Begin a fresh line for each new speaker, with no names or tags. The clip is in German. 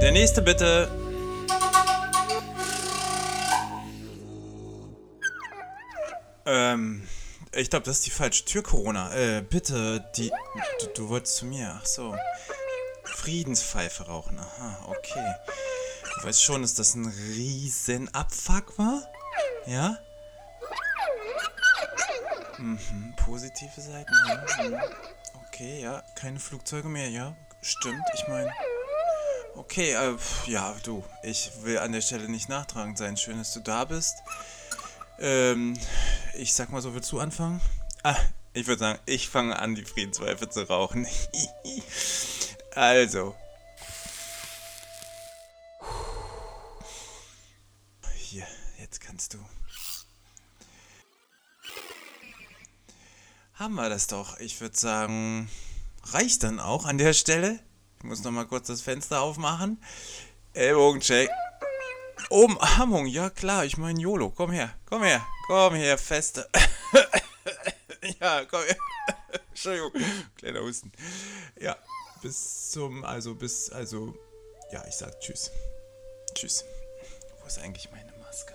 Der nächste bitte. Ähm, ich glaube, das ist die falsche Tür, Corona. Äh, bitte, die. Du, du wolltest zu mir. Ach so. Friedenspfeife rauchen. Aha, okay. Du weißt schon, dass das ein riesen Abfuck war? Ja? Mhm, positive Seiten, ja. Mhm. Okay, ja. Keine Flugzeuge mehr, ja. Stimmt, ich meine. Okay, äh, ja, du. Ich will an der Stelle nicht nachtragend sein. Schön, dass du da bist. Ähm, ich sag mal so, willst du anfangen? Ah, ich würde sagen, ich fange an, die Friedenspfeife zu rauchen. also. Hier, jetzt kannst du. Haben wir das doch. Ich würde sagen, reicht dann auch an der Stelle. Ich muss noch mal kurz das Fenster aufmachen. Ellbogencheck. Umarmung, ja klar, ich meine YOLO. Komm her, komm her, komm her, feste. ja, komm her. Entschuldigung, kleiner Husten. Ja, bis zum, also bis, also, ja, ich sag Tschüss. Tschüss. Wo ist eigentlich meine Maske?